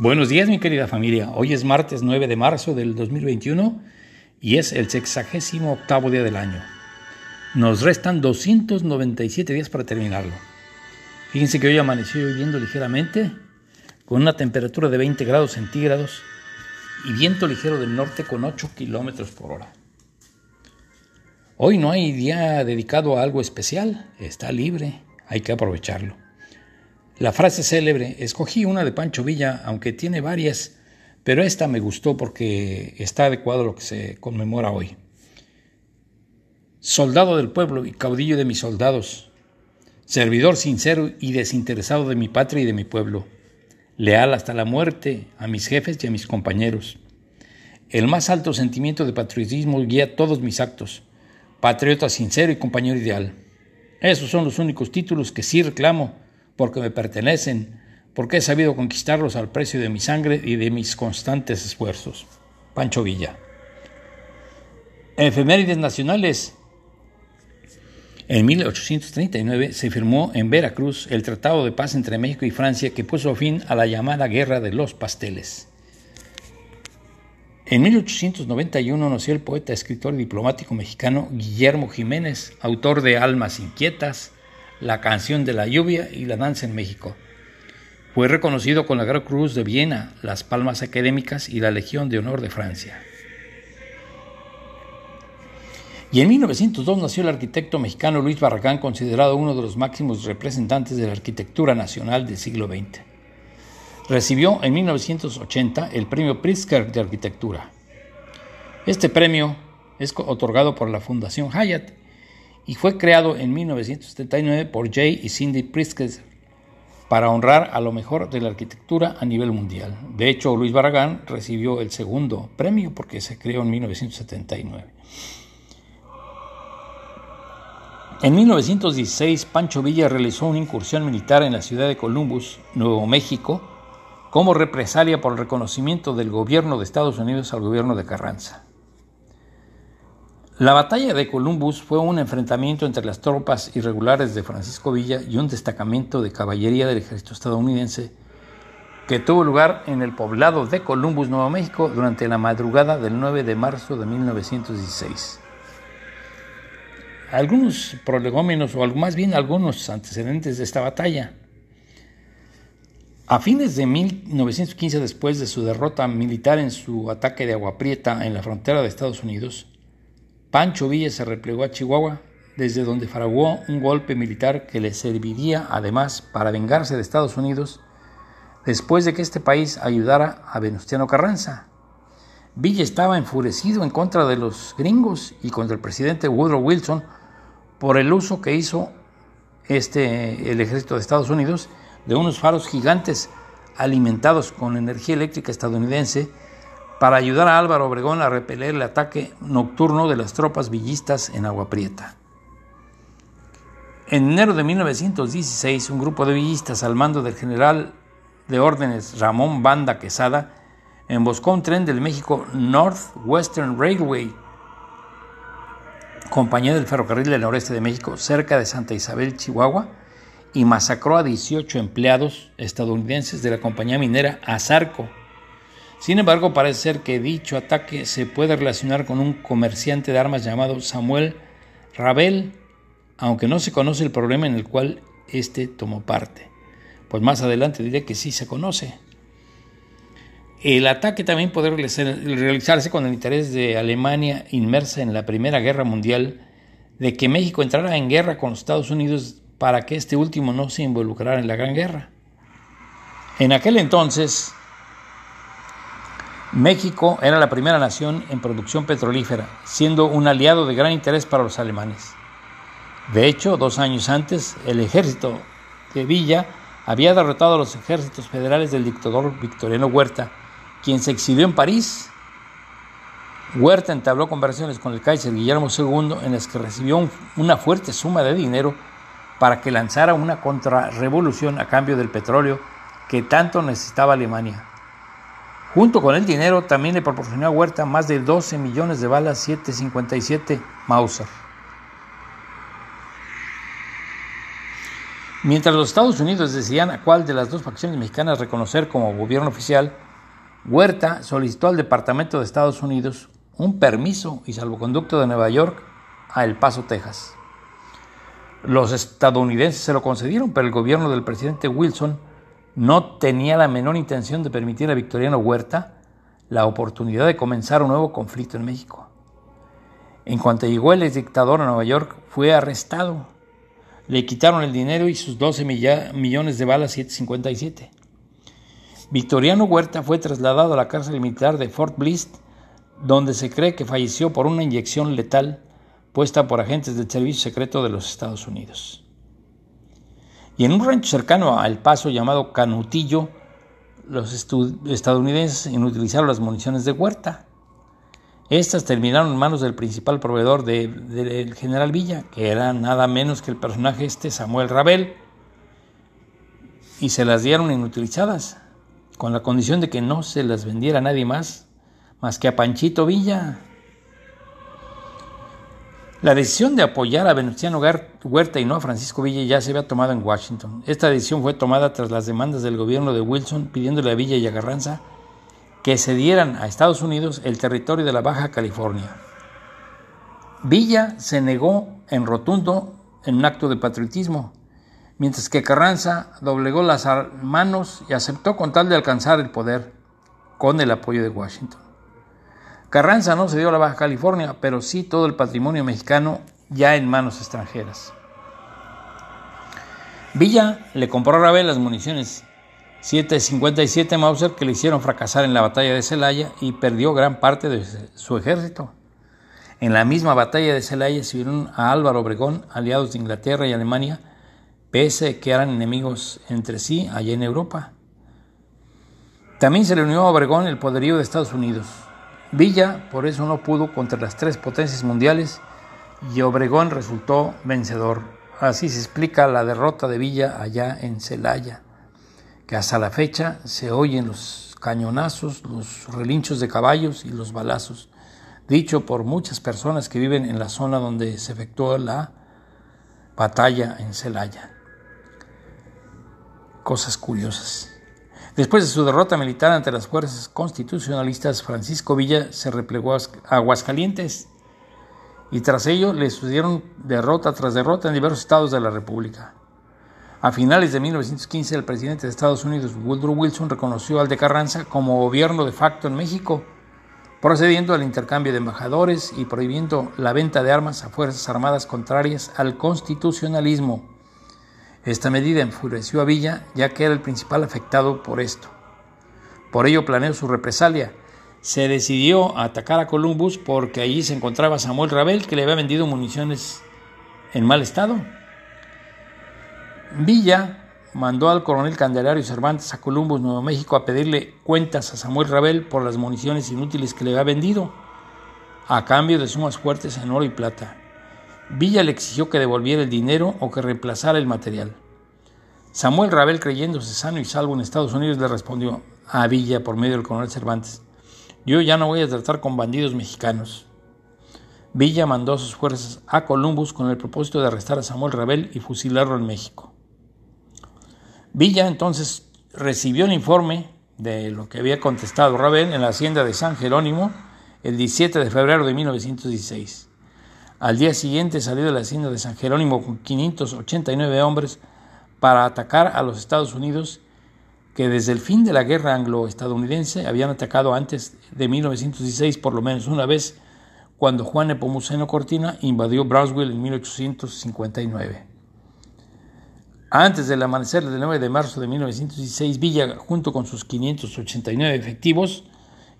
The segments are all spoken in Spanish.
Buenos días mi querida familia, hoy es martes 9 de marzo del 2021 y es el sexagésimo octavo día del año. Nos restan 297 días para terminarlo. Fíjense que hoy amaneció lloviendo ligeramente, con una temperatura de 20 grados centígrados y viento ligero del norte con 8 kilómetros por hora. Hoy no hay día dedicado a algo especial, está libre, hay que aprovecharlo. La frase célebre, escogí una de Pancho Villa, aunque tiene varias, pero esta me gustó porque está adecuado a lo que se conmemora hoy. Soldado del pueblo y caudillo de mis soldados, servidor sincero y desinteresado de mi patria y de mi pueblo, leal hasta la muerte a mis jefes y a mis compañeros. El más alto sentimiento de patriotismo guía todos mis actos, patriota sincero y compañero ideal. Esos son los únicos títulos que sí reclamo porque me pertenecen, porque he sabido conquistarlos al precio de mi sangre y de mis constantes esfuerzos. Pancho Villa. Efemérides nacionales. En 1839 se firmó en Veracruz el Tratado de Paz entre México y Francia que puso fin a la llamada Guerra de los Pasteles. En 1891 nació el poeta, escritor y diplomático mexicano Guillermo Jiménez, autor de Almas Inquietas, la canción de la lluvia y la danza en México. Fue reconocido con la Gran Cruz de Viena, las Palmas Académicas y la Legión de Honor de Francia. Y en 1902 nació el arquitecto mexicano Luis Barragán, considerado uno de los máximos representantes de la arquitectura nacional del siglo XX. Recibió en 1980 el premio Pritzker de Arquitectura. Este premio es otorgado por la Fundación Hyatt y fue creado en 1979 por Jay y Cindy Pritzker para honrar a lo mejor de la arquitectura a nivel mundial. De hecho, Luis Barragán recibió el segundo premio porque se creó en 1979. En 1916, Pancho Villa realizó una incursión militar en la ciudad de Columbus, Nuevo México, como represalia por el reconocimiento del gobierno de Estados Unidos al gobierno de Carranza. La batalla de Columbus fue un enfrentamiento entre las tropas irregulares de Francisco Villa y un destacamento de caballería del ejército estadounidense que tuvo lugar en el poblado de Columbus, Nuevo México, durante la madrugada del 9 de marzo de 1916. Algunos prolegómenos, o más bien algunos antecedentes de esta batalla. A fines de 1915, después de su derrota militar en su ataque de Agua Prieta en la frontera de Estados Unidos, Pancho Villa se replegó a Chihuahua, desde donde fraguó un golpe militar que le serviría además para vengarse de Estados Unidos después de que este país ayudara a Venustiano Carranza. Villa estaba enfurecido en contra de los gringos y contra el presidente Woodrow Wilson por el uso que hizo este, el ejército de Estados Unidos de unos faros gigantes alimentados con energía eléctrica estadounidense para ayudar a Álvaro Obregón a repeler el ataque nocturno de las tropas villistas en Agua Prieta. En enero de 1916, un grupo de villistas al mando del general de órdenes Ramón Banda Quesada emboscó un tren del México Northwestern Railway, compañía del ferrocarril del noreste de México, cerca de Santa Isabel, Chihuahua, y masacró a 18 empleados estadounidenses de la compañía minera Azarco, sin embargo, parece ser que dicho ataque se puede relacionar con un comerciante de armas llamado Samuel Rabel, aunque no se conoce el problema en el cual éste tomó parte. Pues más adelante diré que sí se conoce. El ataque también puede realizarse con el interés de Alemania inmersa en la Primera Guerra Mundial, de que México entrara en guerra con los Estados Unidos para que este último no se involucrara en la Gran Guerra. En aquel entonces, México era la primera nación en producción petrolífera, siendo un aliado de gran interés para los alemanes. De hecho, dos años antes, el ejército de Villa había derrotado a los ejércitos federales del dictador Victoriano Huerta, quien se exilió en París. Huerta entabló conversaciones con el Kaiser Guillermo II en las que recibió una fuerte suma de dinero para que lanzara una contrarrevolución a cambio del petróleo que tanto necesitaba Alemania. Junto con el dinero también le proporcionó a Huerta más de 12 millones de balas 757 Mauser. Mientras los Estados Unidos decidían a cuál de las dos facciones mexicanas reconocer como gobierno oficial, Huerta solicitó al Departamento de Estados Unidos un permiso y salvoconducto de Nueva York a El Paso, Texas. Los estadounidenses se lo concedieron, pero el gobierno del presidente Wilson no tenía la menor intención de permitir a Victoriano Huerta la oportunidad de comenzar un nuevo conflicto en México. En cuanto llegó el dictador a Nueva York, fue arrestado. Le quitaron el dinero y sus 12 millones de balas 757. Victoriano Huerta fue trasladado a la cárcel militar de Fort Bliss, donde se cree que falleció por una inyección letal puesta por agentes del Servicio Secreto de los Estados Unidos. Y en un rancho cercano a El Paso llamado Canutillo, los estadounidenses inutilizaron las municiones de Huerta. Estas terminaron en manos del principal proveedor del general Villa, que era nada menos que el personaje este Samuel Rabel, y se las dieron inutilizadas con la condición de que no se las vendiera a nadie más, más que a Panchito Villa. La decisión de apoyar a Venustiano Huerta y no a Francisco Villa ya se había tomado en Washington. Esta decisión fue tomada tras las demandas del gobierno de Wilson pidiéndole a Villa y a Garranza que cedieran a Estados Unidos el territorio de la Baja California. Villa se negó en rotundo en un acto de patriotismo mientras que Carranza doblegó las manos y aceptó con tal de alcanzar el poder con el apoyo de Washington. Carranza no se dio a la Baja California, pero sí todo el patrimonio mexicano ya en manos extranjeras. Villa le compró a Rabel las municiones 757 Mauser que le hicieron fracasar en la batalla de Celaya y perdió gran parte de su ejército. En la misma batalla de Celaya se vieron a Álvaro Obregón, aliados de Inglaterra y Alemania, pese que eran enemigos entre sí allá en Europa. También se le unió a Obregón el poderío de Estados Unidos. Villa por eso no pudo contra las tres potencias mundiales y Obregón resultó vencedor. Así se explica la derrota de Villa allá en Celaya, que hasta la fecha se oyen los cañonazos, los relinchos de caballos y los balazos, dicho por muchas personas que viven en la zona donde se efectuó la batalla en Celaya cosas curiosas. Después de su derrota militar ante las fuerzas constitucionalistas, Francisco Villa se replegó a Aguascalientes y tras ello le sucedieron derrota tras derrota en diversos estados de la República. A finales de 1915, el presidente de Estados Unidos, Woodrow Wilson, reconoció al de Carranza como gobierno de facto en México, procediendo al intercambio de embajadores y prohibiendo la venta de armas a fuerzas armadas contrarias al constitucionalismo. Esta medida enfureció a Villa, ya que era el principal afectado por esto. Por ello planeó su represalia. Se decidió a atacar a Columbus porque allí se encontraba Samuel Rabel, que le había vendido municiones en mal estado. Villa mandó al coronel Candelario Cervantes a Columbus, Nuevo México, a pedirle cuentas a Samuel Rabel por las municiones inútiles que le había vendido, a cambio de sumas fuertes en oro y plata. Villa le exigió que devolviera el dinero o que reemplazara el material. Samuel Rabel, creyéndose sano y salvo en Estados Unidos, le respondió a Villa por medio del coronel Cervantes, yo ya no voy a tratar con bandidos mexicanos. Villa mandó sus fuerzas a Columbus con el propósito de arrestar a Samuel Rabel y fusilarlo en México. Villa entonces recibió el informe de lo que había contestado Rabel en la hacienda de San Jerónimo el 17 de febrero de 1916. Al día siguiente salió de la hacienda de San Jerónimo con 589 hombres para atacar a los Estados Unidos que desde el fin de la guerra anglo-estadounidense habían atacado antes de 1916 por lo menos una vez cuando Juan Nepomuceno Cortina invadió Brownsville en 1859. Antes del amanecer del 9 de marzo de 1916, Villa, junto con sus 589 efectivos,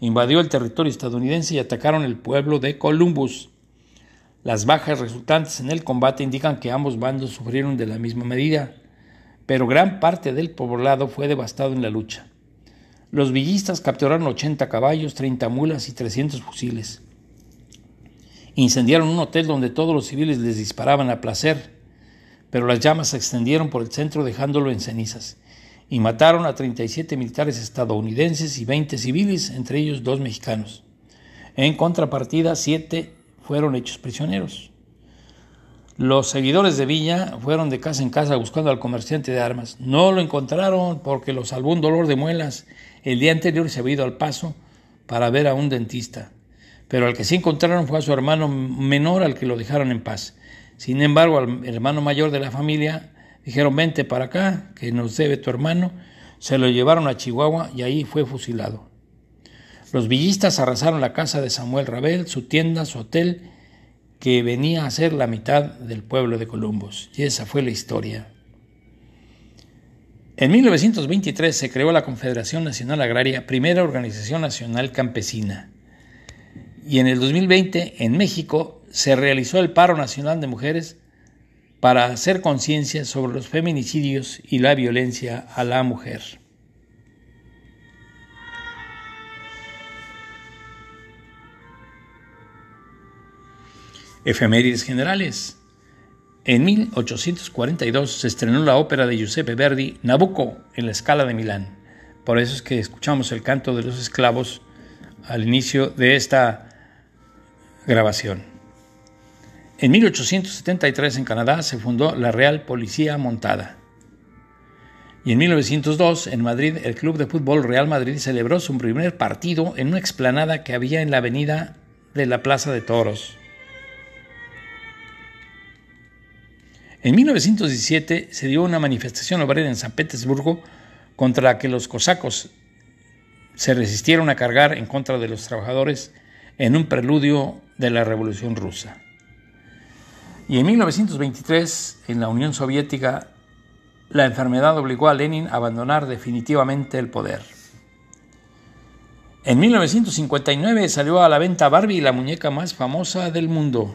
invadió el territorio estadounidense y atacaron el pueblo de Columbus. Las bajas resultantes en el combate indican que ambos bandos sufrieron de la misma medida, pero gran parte del poblado fue devastado en la lucha. Los villistas capturaron 80 caballos, 30 mulas y 300 fusiles. Incendiaron un hotel donde todos los civiles les disparaban a placer, pero las llamas se extendieron por el centro dejándolo en cenizas, y mataron a 37 militares estadounidenses y 20 civiles, entre ellos dos mexicanos. En contrapartida, siete fueron hechos prisioneros. Los seguidores de Villa fueron de casa en casa buscando al comerciante de armas. No lo encontraron porque lo salvó un dolor de muelas. El día anterior se había ido al paso para ver a un dentista. Pero al que sí encontraron fue a su hermano menor al que lo dejaron en paz. Sin embargo, al hermano mayor de la familia dijeron, vente para acá, que nos debe tu hermano. Se lo llevaron a Chihuahua y ahí fue fusilado. Los villistas arrasaron la casa de Samuel Rabel, su tienda, su hotel que venía a ser la mitad del pueblo de Columbus. Y esa fue la historia. En 1923 se creó la Confederación Nacional Agraria, primera organización nacional campesina. Y en el 2020, en México, se realizó el paro nacional de mujeres para hacer conciencia sobre los feminicidios y la violencia a la mujer. Efemérides generales. En 1842 se estrenó la ópera de Giuseppe Verdi, Nabucco, en la Scala de Milán. Por eso es que escuchamos el canto de los esclavos al inicio de esta grabación. En 1873 en Canadá se fundó la Real Policía Montada. Y en 1902 en Madrid el Club de Fútbol Real Madrid celebró su primer partido en una explanada que había en la avenida de la Plaza de Toros. En 1917 se dio una manifestación obrera en San Petersburgo contra la que los cosacos se resistieron a cargar en contra de los trabajadores en un preludio de la Revolución Rusa. Y en 1923, en la Unión Soviética, la enfermedad obligó a Lenin a abandonar definitivamente el poder. En 1959 salió a la venta Barbie, la muñeca más famosa del mundo.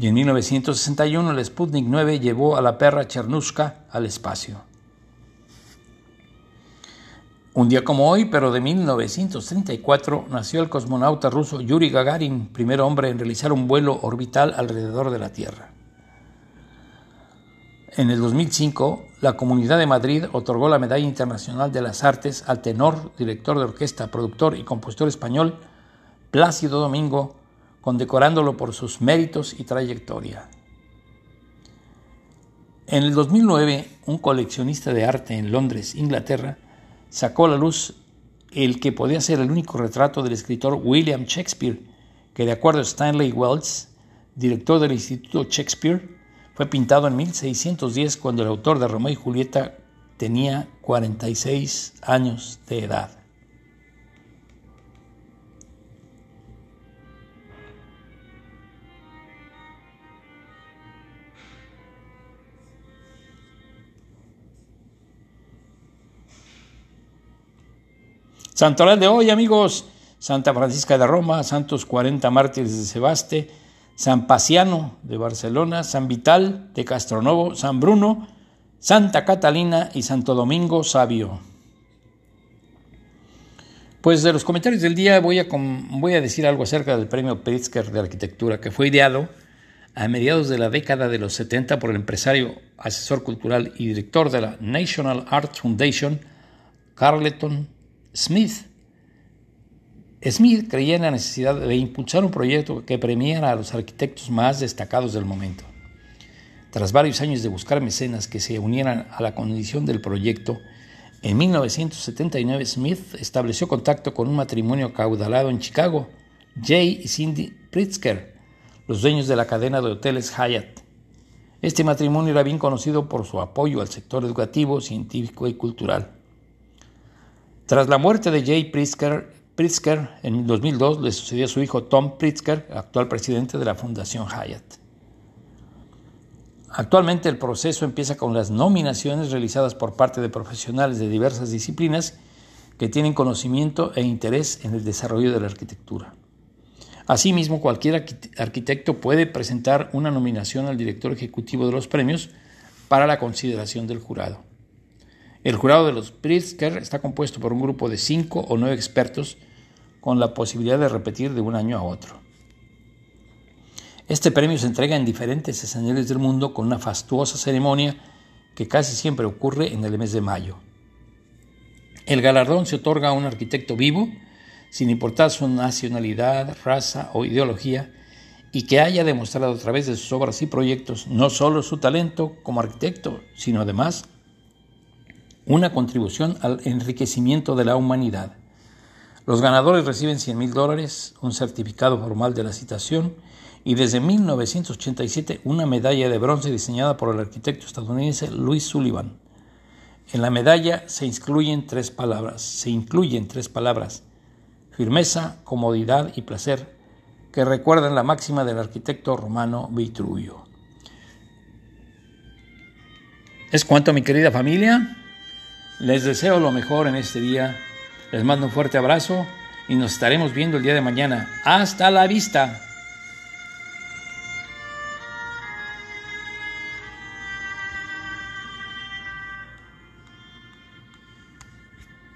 Y en 1961 el Sputnik 9 llevó a la perra Chernushka al espacio. Un día como hoy, pero de 1934, nació el cosmonauta ruso Yuri Gagarin, primer hombre en realizar un vuelo orbital alrededor de la Tierra. En el 2005, la Comunidad de Madrid otorgó la Medalla Internacional de las Artes al tenor, director de orquesta, productor y compositor español Plácido Domingo condecorándolo por sus méritos y trayectoria. En el 2009, un coleccionista de arte en Londres, Inglaterra, sacó a la luz el que podía ser el único retrato del escritor William Shakespeare, que de acuerdo a Stanley Wells, director del Instituto Shakespeare, fue pintado en 1610 cuando el autor de Romeo y Julieta tenía 46 años de edad. Santoral de hoy, amigos. Santa Francisca de Roma, Santos 40 Mártires de Sebaste, San Paciano de Barcelona, San Vital de Castronovo, San Bruno, Santa Catalina y Santo Domingo Sabio. Pues de los comentarios del día voy a, voy a decir algo acerca del premio Pritzker de Arquitectura, que fue ideado a mediados de la década de los 70 por el empresario, asesor cultural y director de la National Art Foundation, Carleton Smith. Smith creía en la necesidad de impulsar un proyecto que premiara a los arquitectos más destacados del momento. Tras varios años de buscar mecenas que se unieran a la condición del proyecto, en 1979 Smith estableció contacto con un matrimonio caudalado en Chicago, Jay y Cindy Pritzker, los dueños de la cadena de hoteles Hyatt. Este matrimonio era bien conocido por su apoyo al sector educativo, científico y cultural. Tras la muerte de Jay Pritzker, en 2002 le sucedió a su hijo Tom Pritzker, actual presidente de la Fundación Hyatt. Actualmente el proceso empieza con las nominaciones realizadas por parte de profesionales de diversas disciplinas que tienen conocimiento e interés en el desarrollo de la arquitectura. Asimismo, cualquier arquitecto puede presentar una nominación al director ejecutivo de los premios para la consideración del jurado. El jurado de los Pritzker está compuesto por un grupo de cinco o nueve expertos con la posibilidad de repetir de un año a otro. Este premio se entrega en diferentes escenarios del mundo con una fastuosa ceremonia que casi siempre ocurre en el mes de mayo. El galardón se otorga a un arquitecto vivo, sin importar su nacionalidad, raza o ideología, y que haya demostrado a través de sus obras y proyectos no solo su talento como arquitecto, sino además una contribución al enriquecimiento de la humanidad. Los ganadores reciben 100 mil dólares, un certificado formal de la citación y desde 1987 una medalla de bronce diseñada por el arquitecto estadounidense Louis Sullivan. En la medalla se incluyen tres palabras, se incluyen tres palabras, firmeza, comodidad y placer, que recuerdan la máxima del arquitecto romano Vitruvio. Es cuanto, mi querida familia. Les deseo lo mejor en este día. Les mando un fuerte abrazo y nos estaremos viendo el día de mañana. Hasta la vista.